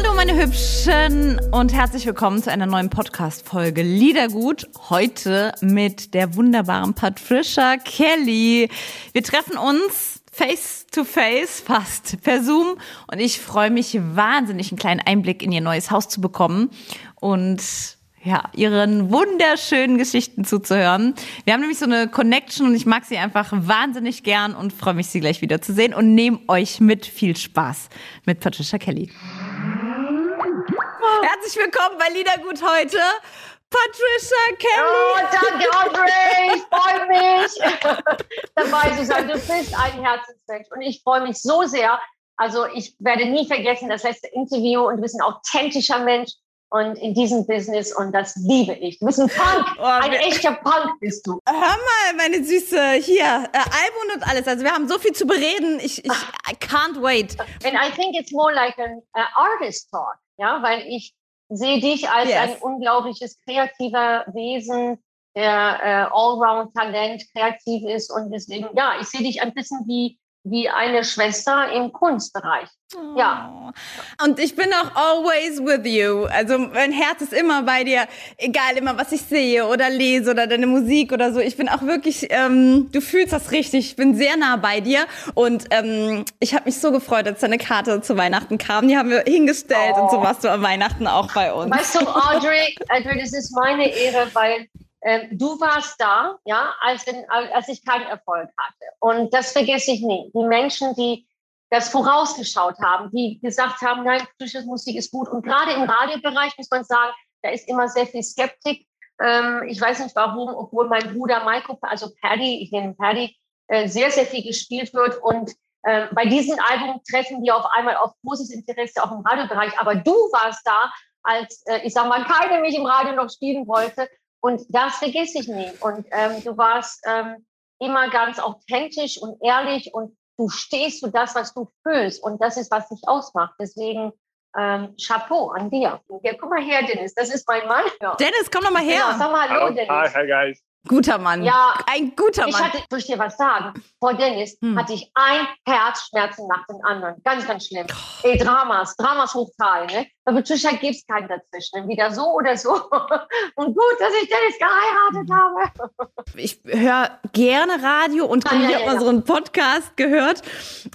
Hallo meine Hübschen und herzlich willkommen zu einer neuen Podcast-Folge Liedergut. Heute mit der wunderbaren Patricia Kelly. Wir treffen uns face to face, fast per Zoom und ich freue mich wahnsinnig, einen kleinen Einblick in ihr neues Haus zu bekommen und ja, ihren wunderschönen Geschichten zuzuhören. Wir haben nämlich so eine Connection und ich mag sie einfach wahnsinnig gern und freue mich, sie gleich wieder zu sehen und nehme euch mit. Viel Spaß mit Patricia Kelly. Herzlich willkommen bei Liedergut heute. Patricia Kelly. Oh, danke, Audrey. Ich freue mich, dabei zu sein. Du bist ein Herzensmensch und ich freue mich so sehr. Also ich werde nie vergessen das letzte Interview und du bist ein authentischer Mensch und in diesem Business und das liebe ich. Du bist ein Punk, oh, ein echter Punk bist du. Hör mal, meine Süße, hier, äh, Album und alles. Also wir haben so viel zu bereden. Ich, ich I can't wait. And I think it's more like an uh, artist talk, ja, weil ich sehe dich als yes. ein unglaubliches kreativer Wesen, der äh, Allround-Talent, kreativ ist und deswegen, ja, ich sehe dich ein bisschen wie wie eine Schwester im Kunstbereich. Oh. Ja. Und ich bin auch always with you. Also mein Herz ist immer bei dir, egal immer, was ich sehe oder lese oder deine Musik oder so. Ich bin auch wirklich, ähm, du fühlst das richtig. Ich bin sehr nah bei dir. Und ähm, ich habe mich so gefreut, als deine Karte zu Weihnachten kam. Die haben wir hingestellt oh. und so warst du am Weihnachten auch bei uns. Weißt du, Audrey, Audrey, das ist meine Ehre, weil du warst da, ja, als, als ich keinen Erfolg hatte. Und das vergesse ich nie. Die Menschen, die das vorausgeschaut haben, die gesagt haben, nein, frische Musik ist gut. Und gerade im Radiobereich muss man sagen, da ist immer sehr viel Skeptik. Ähm, ich weiß nicht warum, obwohl mein Bruder Maiko, also Paddy, ich nenne ihn Paddy, äh, sehr, sehr viel gespielt wird. Und äh, bei diesem Album treffen wir auf einmal auf großes Interesse auch im Radiobereich. Aber du warst da, als, äh, ich sag mal, keiner mich im Radio noch spielen wollte. Und das vergesse ich nie. Und ähm, du warst ähm, immer ganz authentisch und ehrlich und du stehst für das, was du fühlst. Und das ist, was dich ausmacht. Deswegen ähm, Chapeau an dir. Ja, guck mal her, Dennis. Das ist mein Mann. Ja. Dennis, komm doch mal her. Genau, sag mal hallo, Dennis. Hi, hi, guys. Guter Mann. Ja, ein guter Mann. Ich hatte, soll ich dir was sagen? Vor Dennis hm. hatte ich ein Herzschmerzen nach dem anderen. Ganz, ganz schlimm. Oh. Ey, Dramas, Dramas hochzahlen. Ne? Bei Patricia gibt es keinen dazwischen. Wieder so oder so. Und gut, dass ich Dennis geheiratet habe. Ich höre gerne Radio und ja, ich ja, habe ja, mal so einen Podcast gehört.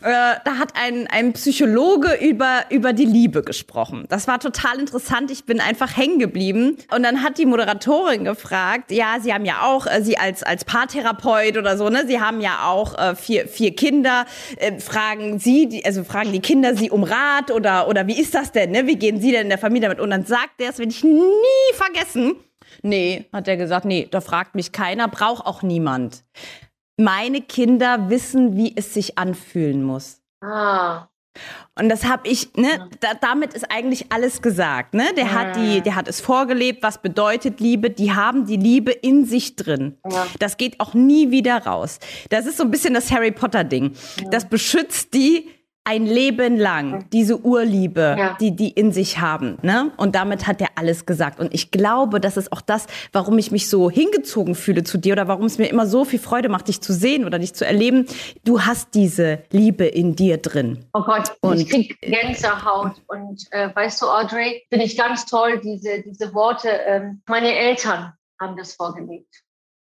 Äh, da hat ein, ein Psychologe über, über die Liebe gesprochen. Das war total interessant. Ich bin einfach hängen geblieben. Und dann hat die Moderatorin gefragt, ja, Sie haben ja auch, äh, Sie als, als Paartherapeut oder so, ne, Sie haben ja auch äh, vier, vier Kinder. Fragen Sie, die, also fragen die Kinder Sie um Rat oder, oder wie ist das denn, ne? Wie gehen Sie denn in der Familie damit? Und dann sagt der, das will ich nie vergessen. Nee, hat er gesagt, nee, da fragt mich keiner, braucht auch niemand. Meine Kinder wissen, wie es sich anfühlen muss. Ah. Und das habe ich, ne, da, damit ist eigentlich alles gesagt, ne? Der hat die, der hat es vorgelebt, was bedeutet Liebe, die haben die Liebe in sich drin. Ja. Das geht auch nie wieder raus. Das ist so ein bisschen das Harry Potter Ding. Ja. Das beschützt die ein Leben lang diese Urliebe, ja. die die in sich haben, ne? Und damit hat er alles gesagt. Und ich glaube, das ist auch das, warum ich mich so hingezogen fühle zu dir oder warum es mir immer so viel Freude macht, dich zu sehen oder dich zu erleben. Du hast diese Liebe in dir drin. Oh Gott, und ich krieg Gänsehaut. Und äh, weißt du, Audrey, finde ich ganz toll diese diese Worte. Ähm, meine Eltern haben das vorgelebt.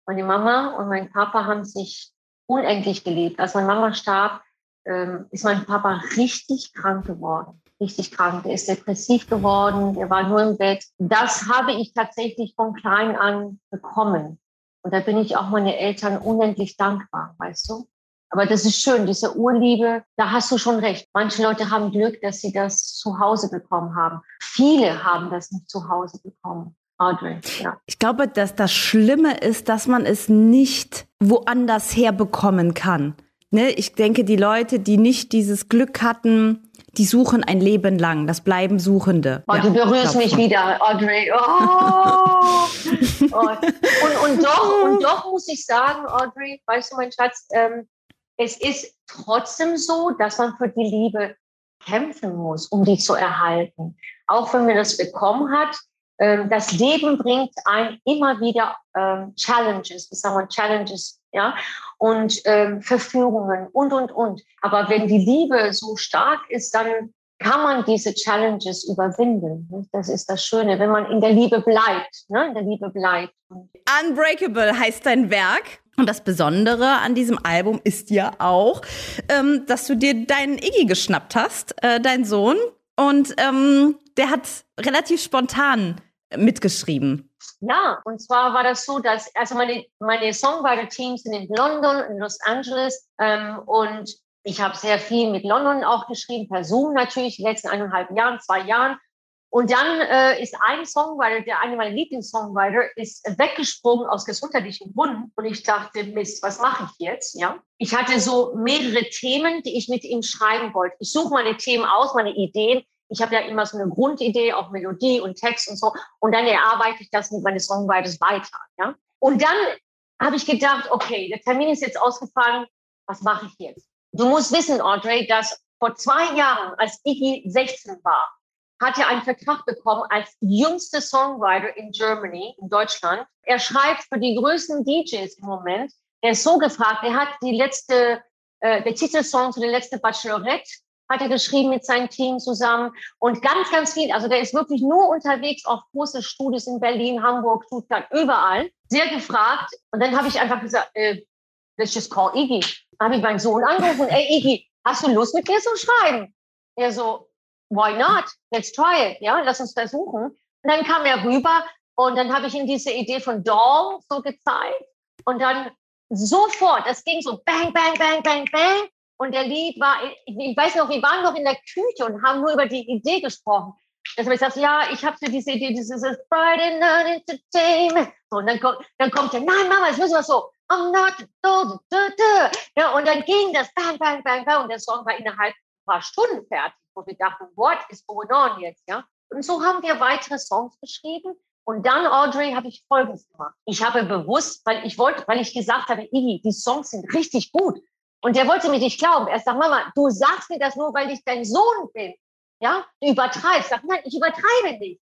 Meine Mama und mein Papa haben sich unendlich geliebt. Als meine Mama starb, ähm, ist mein Papa richtig krank geworden. Richtig krank. Der ist depressiv geworden. Der war nur im Bett. Das habe ich tatsächlich von klein an bekommen. Und da bin ich auch meine Eltern unendlich dankbar, weißt du? Aber das ist schön, diese Urliebe, da hast du schon recht. Manche Leute haben Glück, dass sie das zu Hause bekommen haben. Viele haben das nicht zu Hause bekommen. Audrey, ja. Ich glaube, dass das Schlimme ist, dass man es nicht woanders herbekommen kann. Ne, ich denke, die Leute, die nicht dieses Glück hatten, die suchen ein Leben lang. Das bleiben Suchende. Oh, ja, du berührst mich schon. wieder, Audrey. Oh. oh. Und, und, doch, und doch muss ich sagen, Audrey, weißt du, mein Schatz, ähm, es ist trotzdem so, dass man für die Liebe kämpfen muss, um die zu erhalten. Auch wenn man das bekommen hat, ähm, das Leben bringt ein immer wieder ähm, Challenges, wie sagen wir Challenges, ja, und ähm, Verführungen und, und, und. Aber wenn die Liebe so stark ist, dann kann man diese Challenges überwinden. Das ist das Schöne, wenn man in der Liebe bleibt, ne? in der Liebe bleibt. Unbreakable heißt dein Werk. Und das Besondere an diesem Album ist ja auch, ähm, dass du dir deinen Iggy geschnappt hast, äh, dein Sohn. Und ähm, der hat relativ spontan mitgeschrieben. Ja, und zwar war das so, dass also meine, meine Songwriter-Teams sind in London, in Los Angeles ähm, und ich habe sehr viel mit London auch geschrieben, per Zoom natürlich, die letzten eineinhalb Jahren, zwei Jahren. Und dann äh, ist ein Songwriter, der eine meiner Lieblingssongwriter, ist weggesprungen aus gesundheitlichen Gründen. Und ich dachte, Mist, was mache ich jetzt? Ja, ich hatte so mehrere Themen, die ich mit ihm schreiben wollte. Ich suche meine Themen aus, meine Ideen ich habe ja immer so eine Grundidee, auch Melodie und Text und so. Und dann erarbeite ich das mit meinen Songwriters weiter. Ja? Und dann habe ich gedacht, okay, der Termin ist jetzt ausgefallen. Was mache ich jetzt? Du musst wissen, Audrey, dass vor zwei Jahren, als Iggy 16 war, hat er einen Vertrag bekommen als jüngster Songwriter in Germany, in Deutschland. Er schreibt für die größten DJs im Moment. Er ist so gefragt, er hat die letzte, äh, der Titelsong zu der letzten Bachelorette hat er geschrieben mit seinem Team zusammen und ganz, ganz viel. Also der ist wirklich nur unterwegs auf große Studios in Berlin, Hamburg, Stuttgart, überall. Sehr gefragt. Und dann habe ich einfach gesagt, äh, let's just call Iggy. Dann habe ich meinen Sohn angerufen, ey Iggy, hast du Lust mit mir zu schreiben? Er so, why not? Let's try it. Ja, lass uns versuchen. Und dann kam er rüber und dann habe ich ihm diese Idee von Doll so gezeigt. Und dann sofort, das ging so bang, bang, bang, bang, bang. Und der Lied war, ich weiß noch, wir waren noch in der Küche und haben nur über die Idee gesprochen. Dass ich sagte, ja, ich habe für diese Idee, dieses Friday Night Entertainment. So, und dann kommt, dann kommt der, nein, Mama, jetzt müssen wir so, I'm not, do, do, do. Ja, und dann ging das, bang, bang, bang, bang. Und der Song war innerhalb ein paar Stunden fertig, wo wir dachten, what is going on jetzt, ja? Und so haben wir weitere Songs geschrieben. Und dann, Audrey, habe ich Folgendes gemacht. Ich habe bewusst, weil ich wollte, weil ich gesagt habe, Iggy, die Songs sind richtig gut. Und der wollte mir nicht glauben. Er sagt, Mama, du sagst mir das nur, weil ich dein Sohn bin. Ja, du übertreibst. Sag, nein, ich übertreibe nicht.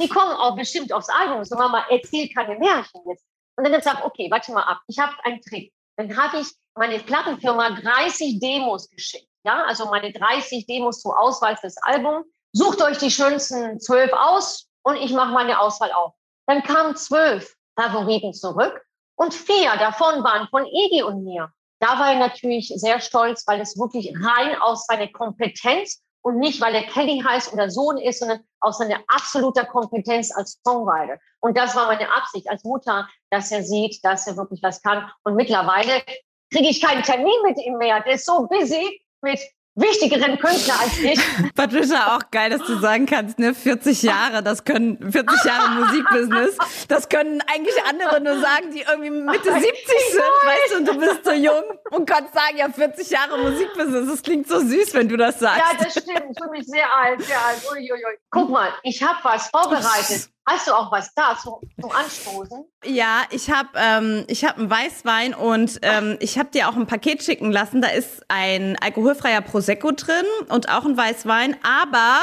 Die kommen auch bestimmt aufs Album. So, Mama, erzähl keine Märchen jetzt. Und dann sagt, okay, warte mal ab. Ich habe einen Trick. Dann habe ich meine Plattenfirma 30 Demos geschickt. Ja, also meine 30 Demos zur Auswahl des Albums. Sucht euch die schönsten zwölf aus und ich mache meine Auswahl auf. Dann kamen zwölf Favoriten zurück und vier davon waren von Iggy und mir. Da war er natürlich sehr stolz, weil es wirklich rein aus seiner Kompetenz und nicht, weil er Kelly heißt oder Sohn ist, sondern aus seiner absoluter Kompetenz als Songwriter. Und das war meine Absicht als Mutter, dass er sieht, dass er wirklich was kann. Und mittlerweile kriege ich keinen Termin mit ihm mehr. Der ist so busy mit wichtigeren Künstler als ich. Patricia, auch geil, dass du sagen kannst, ne, 40 Jahre, das können, 40 Jahre Musikbusiness, das können eigentlich andere nur sagen, die irgendwie Mitte 70 sind, weißt du, und du bist so jung und kannst sagen, ja, 40 Jahre Musikbusiness, das klingt so süß, wenn du das sagst. Ja, das stimmt, ich fühle mich sehr alt, sehr alt. Uiuiui. Guck mal, ich habe was vorbereitet. Hast du auch was da zum, zum Anstoßen? Ja, ich habe ähm, ich hab einen Weißwein und ähm, ich habe dir auch ein Paket schicken lassen. Da ist ein alkoholfreier Prosecco drin und auch ein Weißwein. Aber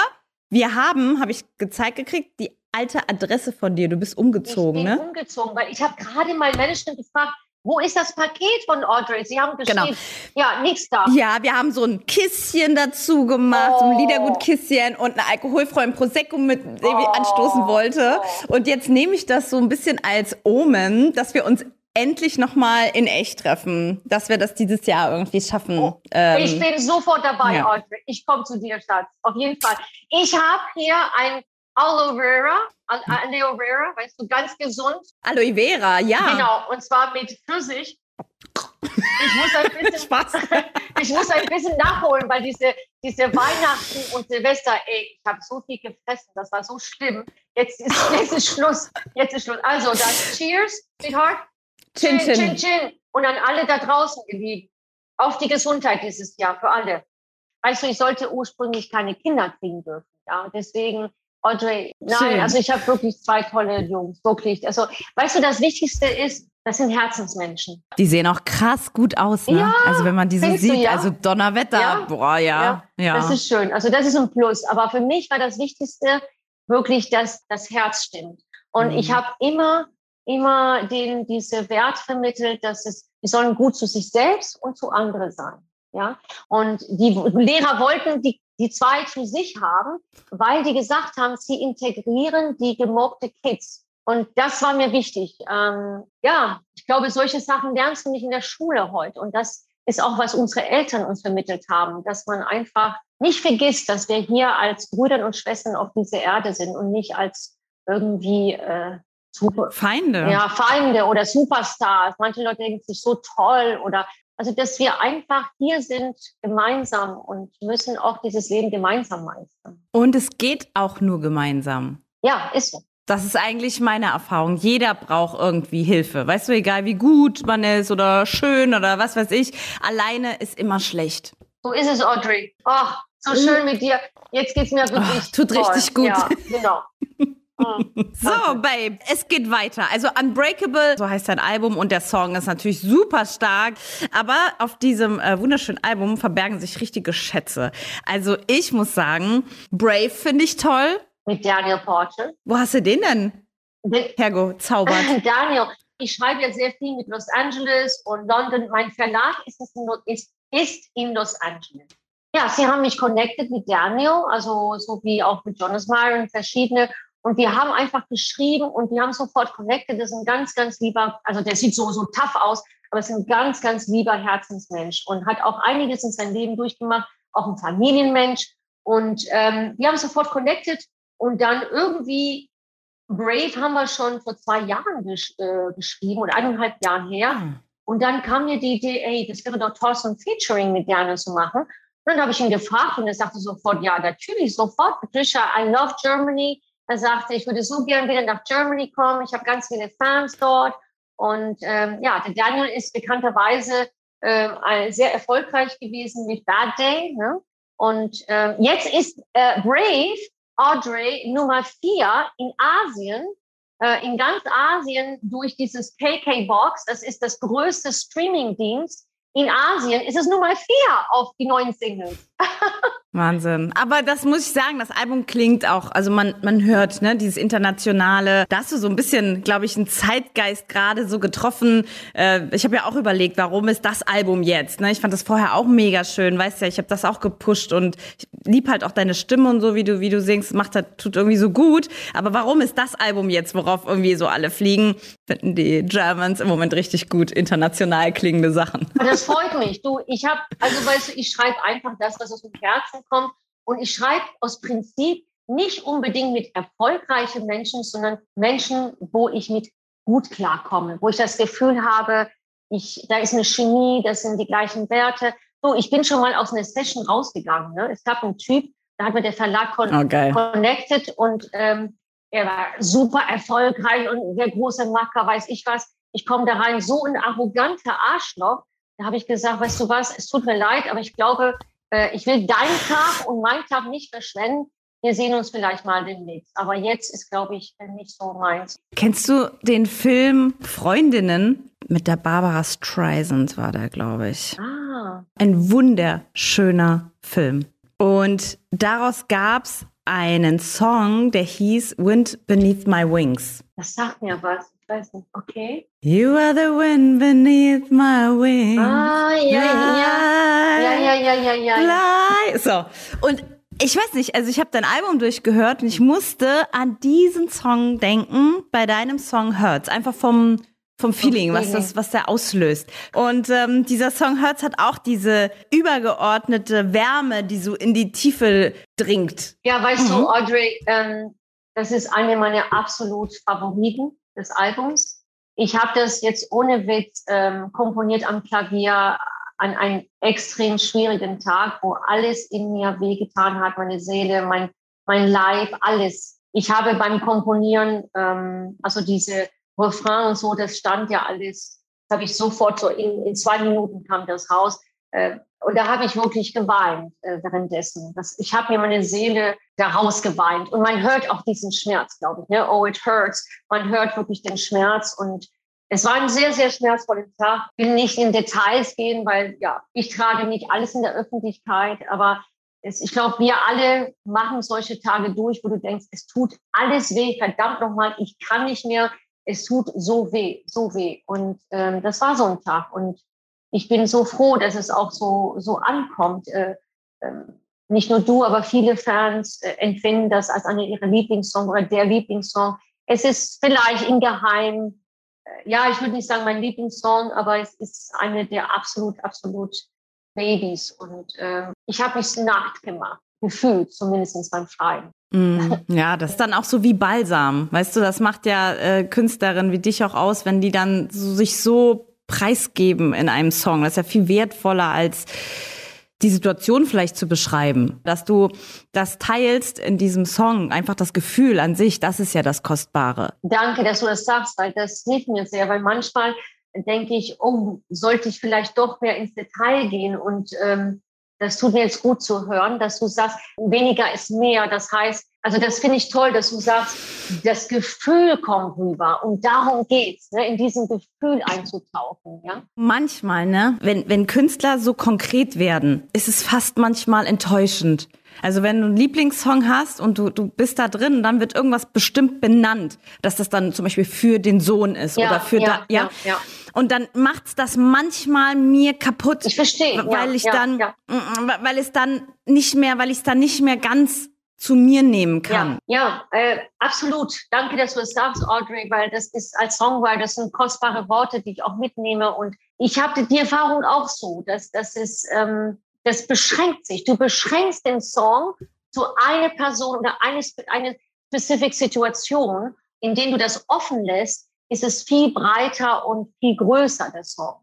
wir haben, habe ich gezeigt gekriegt, die alte Adresse von dir. Du bist umgezogen, ich bin ne? umgezogen, weil ich habe gerade mal Management gefragt, wo ist das Paket von Audrey? Sie haben geschrieben, genau. ja, nichts da. Ja, wir haben so ein Kisschen dazu gemacht, oh. so ein Liedergut-Kisschen und einen alkoholfreien Prosecco mit, oh. ich anstoßen wollte. Oh. Und jetzt nehme ich das so ein bisschen als Omen, dass wir uns endlich nochmal in echt treffen, dass wir das dieses Jahr irgendwie schaffen. Oh. Ähm, ich bin sofort dabei, ja. Audrey. Ich komme zu dir, Schatz. Auf jeden Fall. Ich habe hier ein Aloe Vera, Aloe Vera, weißt du, ganz gesund. Aloe Vera, ja. Genau, und zwar mit Pfirsich. Ich muss ein bisschen, ich muss ein bisschen nachholen, weil diese, diese Weihnachten und Silvester, ey, ich habe so viel gefressen, das war so schlimm. Jetzt ist, jetzt ist Schluss. Jetzt ist Schluss. Also, dann Cheers, Sweetheart. Chin, chin, chin, chin. Und an alle da draußen, geliebt. Auf die Gesundheit dieses Jahr, für alle. weißt du, ich sollte ursprünglich keine Kinder kriegen dürfen. Ja, deswegen Audrey, nein, Schön. also ich habe wirklich zwei tolle Jungs, wirklich. Also, weißt du, das Wichtigste ist, das sind Herzensmenschen. Die sehen auch krass gut aus, ne? Ja, also wenn man die so findest du, sieht, ja? also Donnerwetter, Ja, boah, ja, ja. Das ist schön. Also das ist ein Plus. Aber für mich war das Wichtigste wirklich, dass das Herz stimmt. Und Mhm. ich habe immer, immer denen diese Wert vermittelt, dass es, die sollen gut zu sich selbst und zu anderen sein. Ja. Und die Lehrer wollten die, die zwei zu sich haben, weil die gesagt haben, sie integrieren die gemobbte Kids. Und das war mir wichtig. Ähm, ja, ich glaube, solche Sachen lernst du nicht in der Schule heute. Und das ist auch, was unsere Eltern uns vermittelt haben, dass man einfach nicht vergisst, dass wir hier als Brüder und Schwestern auf dieser Erde sind und nicht als irgendwie äh, super, Feinde. ja, Feinde oder Superstars. Manche Leute denken sich so toll oder also, dass wir einfach hier sind gemeinsam und müssen auch dieses Leben gemeinsam meistern. Und es geht auch nur gemeinsam. Ja, ist so. Das ist eigentlich meine Erfahrung. Jeder braucht irgendwie Hilfe. Weißt du, egal wie gut man ist oder schön oder was weiß ich. Alleine ist immer schlecht. So ist es, Audrey. Oh, so schön mit dir. Jetzt geht's mir wirklich Ach, tut toll. richtig gut. Ja, genau. So, Babe, es geht weiter. Also Unbreakable, so heißt dein Album und der Song ist natürlich super stark. Aber auf diesem äh, wunderschönen Album verbergen sich richtige Schätze. Also ich muss sagen, Brave finde ich toll. Mit Daniel Porter. Wo hast du den denn Den- hergezaubert? Daniel, ich schreibe ja sehr viel mit Los Angeles und London. Mein Verlag ist, es in, ist, ist in Los Angeles. Ja, sie haben mich connected mit Daniel, also so wie auch mit Jonas Meyer und verschiedene. Und wir haben einfach geschrieben und wir haben sofort connected. Das ist ein ganz, ganz lieber, also der sieht so, so tough aus, aber ist ein ganz, ganz lieber Herzensmensch und hat auch einiges in seinem Leben durchgemacht, auch ein Familienmensch. Und ähm, wir haben sofort connected und dann irgendwie Brave haben wir schon vor zwei Jahren gesch äh, geschrieben oder eineinhalb Jahren her. Hm. Und dann kam mir die Idee, ey, das wäre doch toll, so ein Featuring mit Daniel zu machen. Und dann habe ich ihn gefragt und er sagte sofort, ja, natürlich, sofort. Patricia, I love Germany. Er sagte, ich würde so gern wieder nach Germany kommen. Ich habe ganz viele Fans dort. Und ähm, ja, der Daniel ist bekannterweise ein- sehr erfolgreich gewesen mit Bad Day. Ne? Und ähm, jetzt ist äh, Brave Audrey Nummer vier in Asien, äh, in ganz Asien durch dieses KK Box. Das ist das größte Streaming-Dienst in Asien. Ist es Nummer vier auf die neuen Singles. Wahnsinn. Aber das muss ich sagen, das Album klingt auch, also man, man hört, ne, dieses internationale, da hast du so ein bisschen, glaube ich, einen Zeitgeist gerade so getroffen. Äh, ich habe ja auch überlegt, warum ist das Album jetzt? Ne? Ich fand das vorher auch mega schön, weißt ja, ich habe das auch gepusht und ich lieb halt auch deine Stimme und so, wie du, wie du singst, macht das, tut irgendwie so gut. Aber warum ist das Album jetzt, worauf irgendwie so alle fliegen? Finden die Germans im Moment richtig gut, international klingende Sachen. Das freut mich. Du, ich habe, also weißt du, ich schreibe einfach das, was aus dem Herzen kommt. Und ich schreibe aus Prinzip nicht unbedingt mit erfolgreichen Menschen, sondern Menschen, wo ich mit gut klarkomme, wo ich das Gefühl habe, ich, da ist eine Chemie, das sind die gleichen Werte. So, ich bin schon mal aus einer Session rausgegangen. Ne? Es gab einen Typ, da hat mir der Verlag Oh, geil. connected und ähm, er war super erfolgreich und der große Macker, weiß ich was. Ich komme da rein, so ein arroganter Arschloch. Da habe ich gesagt, weißt du was, es tut mir leid, aber ich glaube, äh, ich will deinen Tag und meinen Tag nicht verschwenden. Wir sehen uns vielleicht mal demnächst. Aber jetzt ist, glaube ich, nicht so meins. Kennst du den Film Freundinnen mit der Barbara Streisand war da, glaube ich. Ah, Ein wunderschöner Film. Und daraus gab's einen Song, der hieß Wind Beneath My Wings. das sagt mir was. Ich weiß nicht. Okay. You are the wind beneath my wings. Ah, ja, ja. Ja, ja, ja, ja, ja. ja. So. Und ich weiß nicht, also ich habe dein Album durchgehört und ich musste an diesen Song denken bei deinem Song Hurts. Einfach vom, vom Feeling, was das, was der auslöst. Und ähm, dieser Song Hurts hat auch diese übergeordnete Wärme, die so in die Tiefe dringt. Ja, weißt Mhm. du, Audrey, ähm, das ist eine meiner absolut Favoriten des Albums. Ich habe das jetzt ohne Witz ähm, komponiert am Klavier an einem extrem schwierigen Tag, wo alles in mir wehgetan hat, meine Seele, mein, mein Leib, alles. Ich habe beim Komponieren, ähm, also diese Refrain und so, das stand ja alles, das habe ich sofort so in, in zwei Minuten kam das raus. Äh, und da habe ich wirklich geweint äh, währenddessen. Das, ich habe mir meine Seele daraus geweint. Und man hört auch diesen Schmerz, glaube ich. Ne? Oh, it hurts. Man hört wirklich den Schmerz. Und es war ein sehr, sehr schmerzvoller Tag. Ich will nicht in Details gehen, weil ja, ich trage nicht alles in der Öffentlichkeit. Aber es, ich glaube, wir alle machen solche Tage durch, wo du denkst, es tut alles weh. Verdammt nochmal, ich kann nicht mehr. Es tut so weh, so weh. Und ähm, das war so ein Tag. Und ich bin so froh, dass es auch so, so ankommt. Äh, äh, nicht nur du, aber viele Fans äh, empfinden das als eine ihrer Lieblingssong oder der Lieblingssong. Es ist vielleicht in Geheim, äh, ja, ich würde nicht sagen mein Lieblingssong, aber es ist eine der absolut, absolut Babys. Und äh, ich habe mich nackt gemacht, gefühlt, zumindest beim Schreiben. Mm, ja, das ist dann auch so wie Balsam. Weißt du, das macht ja äh, Künstlerinnen wie dich auch aus, wenn die dann so, sich so preisgeben in einem Song. Das ist ja viel wertvoller als die Situation vielleicht zu beschreiben, dass du das teilst in diesem Song, einfach das Gefühl an sich, das ist ja das Kostbare. Danke, dass du das sagst, weil das hilft mir sehr, weil manchmal denke ich, oh, sollte ich vielleicht doch mehr ins Detail gehen und ähm, das tut mir jetzt gut zu hören, dass du sagst, weniger ist mehr. Das heißt, also das finde ich toll, dass du sagst, das Gefühl kommt rüber und darum geht's, ne, in diesem Gefühl einzutauchen. Ja? Manchmal, ne, wenn, wenn Künstler so konkret werden, ist es fast manchmal enttäuschend. Also wenn du einen Lieblingssong hast und du, du bist da drin dann wird irgendwas bestimmt benannt, dass das dann zum Beispiel für den Sohn ist ja, oder für ja, da, ja. ja, ja. Und dann macht's das manchmal mir kaputt. Ich verstehe. Weil ich dann, ja. weil es dann nicht mehr, weil ich es dann nicht mehr ganz zu mir nehmen kann. Ja, ja äh, absolut. Danke, dass du es sagst, Audrey, weil das ist als Songwriter, das sind kostbare Worte, die ich auch mitnehme. Und ich habe die Erfahrung auch so, dass das ist, ähm, das beschränkt sich. Du beschränkst den Song zu einer Person oder eine, eine specific Situation, in denen du das offen lässt, ist es viel breiter und viel größer, der Song.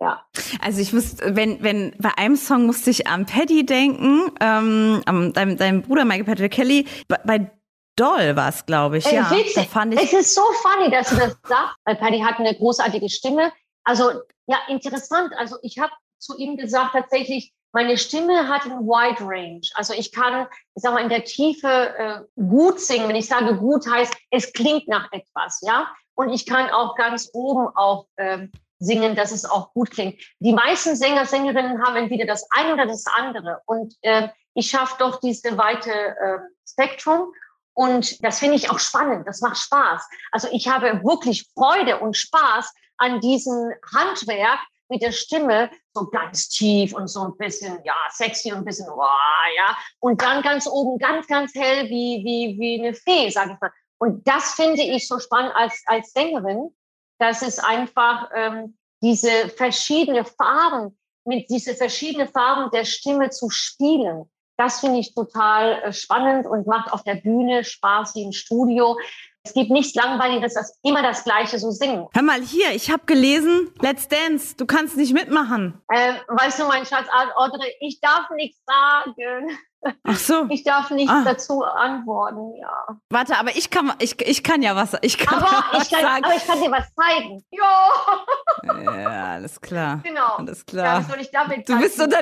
Ja. Also ich muss, wenn, wenn bei einem Song musste ich an Paddy denken, ähm, an deinem, deinem Bruder Michael Patrick Kelly, bei, bei Doll war es, glaube ich. Äh, ja, witzig. fand ich es ist so funny, dass du das sagst, weil Paddy hat eine großartige Stimme. Also ja, interessant. Also ich habe zu ihm gesagt, tatsächlich, meine Stimme hat ein Wide Range. Also ich kann, ich sag mal, in der Tiefe äh, gut singen. Wenn ich sage gut, heißt, es klingt nach etwas, ja. Und ich kann auch ganz oben auch ähm, singen, dass es auch gut klingt. Die meisten Sänger, Sängerinnen haben entweder das eine oder das andere. Und äh, ich schaffe doch diese weite äh, Spektrum. Und das finde ich auch spannend. Das macht Spaß. Also ich habe wirklich Freude und Spaß an diesem Handwerk mit der Stimme so ganz tief und so ein bisschen, ja, sexy und ein bisschen, wow, ja. Und dann ganz oben ganz, ganz hell wie, wie, wie eine Fee, sage ich mal. Und das finde ich so spannend als, als Sängerin, dass es einfach ähm, diese verschiedene Farben, mit diese verschiedenen Farben der Stimme zu spielen. Das finde ich total äh, spannend und macht auf der Bühne Spaß wie im Studio. Es gibt nichts Langweiliges, als immer das Gleiche so singen. Hör mal hier, ich habe gelesen, Let's Dance, du kannst nicht mitmachen. Äh, weißt du, mein Schatz, Audrey, ich darf nichts sagen. Ach so. Ich darf nichts Ah. dazu antworten, ja. Warte, aber ich kann, ich, ich kann ja was, ich kann Aber ja was ich, kann, sagen. aber ich kann dir was zeigen. Ja, Ja, alles klar. genau. Alles Ja, klar. soll ich damit Du bist unter,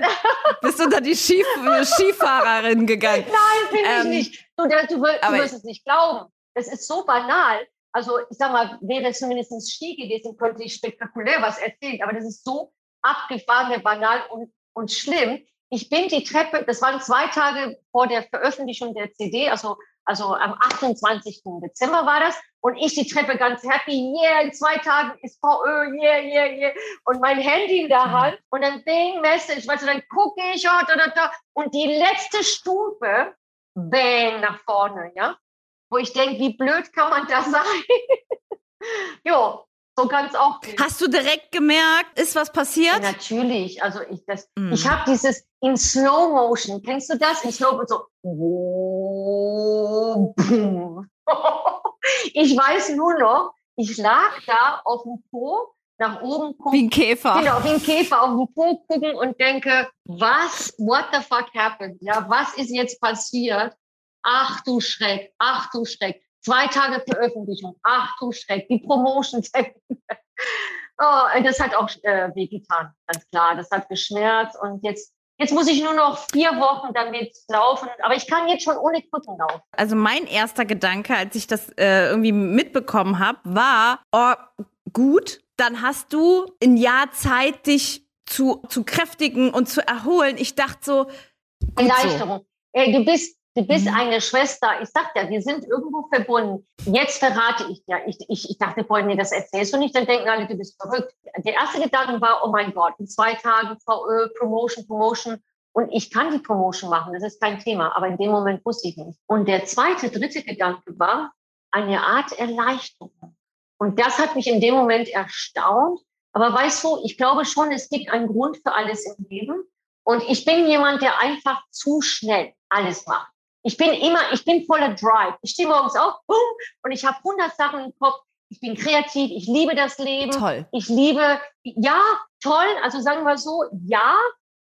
bist unter die Skif Skifahrerin gegangen. Nein, bin Ähm, ich nicht. Du, du, du wirst es nicht glauben. Das ist so banal. Also, ich sag mal, wäre es zumindest Ski gewesen, könnte ich spektakulär was erzählen. Aber das ist so abgefahren, banal und, und schlimm. Ich bin die Treppe, das waren zwei Tage vor der Veröffentlichung der CD, also, also am 28. Dezember war das. Und ich die Treppe ganz happy, yeah, in zwei Tagen ist VÖ, yeah, yeah, yeah. Und mein Handy in der Hand und dann Bing, Message, weißt du, dann gucke ich, oh, da, da, da. Und die letzte Stufe, bang, nach vorne, ja. Wo ich denke, wie blöd kann man da sein? jo, so kann es auch gehen. Hast du direkt gemerkt, ist was Ja, passiert? natürlich, also ich das, Mm. ich habe dieses in Slow Motion, kennst du das? In Slow Motion so. boom. Ich weiß nur noch, ich lag da auf dem Po, nach oben gucken, Wie ein Käfer. Genau, wie ein Käfer auf den Po gucken und denke, was, what the fuck happened? Ja, was ist jetzt passiert? Ach du Schreck, ach du Schreck. Zwei Tage Veröffentlichung, ach du Schreck, die Promotion. Oh, das hat auch äh, wehgetan, ganz klar. Das hat geschmerzt und jetzt Jetzt muss ich nur noch vier Wochen damit laufen, aber ich kann jetzt schon ohne Krücken laufen. Also mein erster Gedanke, als ich das äh, irgendwie mitbekommen habe, war, oh, gut, dann hast du ein Jahr Zeit, dich zu, zu kräftigen und zu erholen. Ich dachte so, Erleichterung. So. Du bist Du bist mhm. eine Schwester. Ich sag dir, wir sind irgendwo verbunden. Jetzt verrate ich dir. Ich, ich, ich dachte vorhin, nee, das erzählst du nicht. Dann denken alle, du bist verrückt. Der erste Gedanke war, oh mein Gott, in zwei Tagen VÖ, Promotion, Promotion. Und ich kann die Promotion machen. Das ist kein Thema. Aber in dem Moment wusste ich nicht. Und der zweite, dritte Gedanke war eine Art Erleichterung. Und das hat mich in dem Moment erstaunt. Aber weißt du, ich glaube schon, es gibt einen Grund für alles im Leben. Und ich bin jemand, der einfach zu schnell alles macht. Ich bin immer, ich bin voller Drive. Ich stehe morgens auf, boom, und ich habe 100 Sachen im Kopf. Ich bin kreativ, ich liebe das Leben. Toll. Ich liebe, ja, toll, also sagen wir so, ja,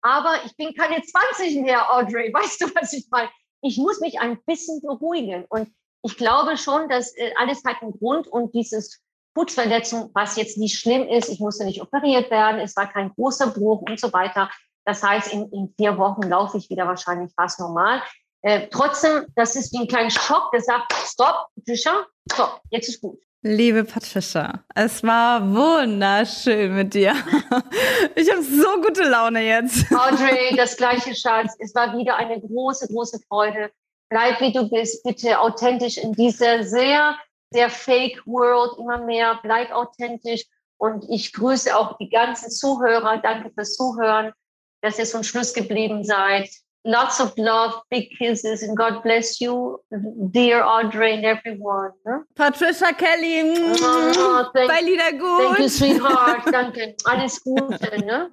aber ich bin keine 20 mehr, Audrey. Weißt du, was ich meine? Ich muss mich ein bisschen beruhigen. Und ich glaube schon, dass äh, alles hat einen Grund und dieses Fußverletzung, was jetzt nicht schlimm ist, ich musste nicht operiert werden, es war kein großer Bruch und so weiter. Das heißt, in, in vier Wochen laufe ich wieder wahrscheinlich fast normal. Äh, trotzdem, das ist wie ein kleiner Schock, der sagt, stopp, Patricia, stopp, jetzt ist gut. Liebe Patricia, es war wunderschön mit dir. Ich habe so gute Laune jetzt. Audrey, das gleiche Schatz. Es war wieder eine große, große Freude. Bleib wie du bist, bitte authentisch in dieser sehr, sehr fake World immer mehr. Bleib authentisch. Und ich grüße auch die ganzen Zuhörer. Danke fürs Zuhören, dass ihr zum Schluss geblieben seid lots of love, big kisses, and God bless you, dear Audrey and everyone. Ne? Patricia Kelly, oh, thank. Thank you, sweetheart. Danke. Alles Gute. Ne?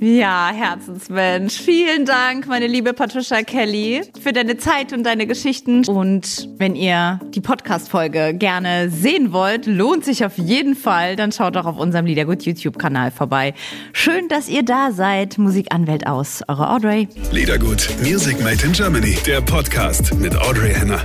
Ja, Herzensmensch. Vielen Dank, meine liebe Patricia Kelly, für deine Zeit und deine Geschichten. Und wenn ihr die Podcast-Folge gerne sehen wollt, lohnt sich auf jeden Fall, dann schaut doch auf unserem Liedergut YouTube-Kanal vorbei. Schön, dass ihr da seid. Musikanwält aus, eure Audrey. Liedergut, Music Made in Germany, der Podcast mit Audrey Henner.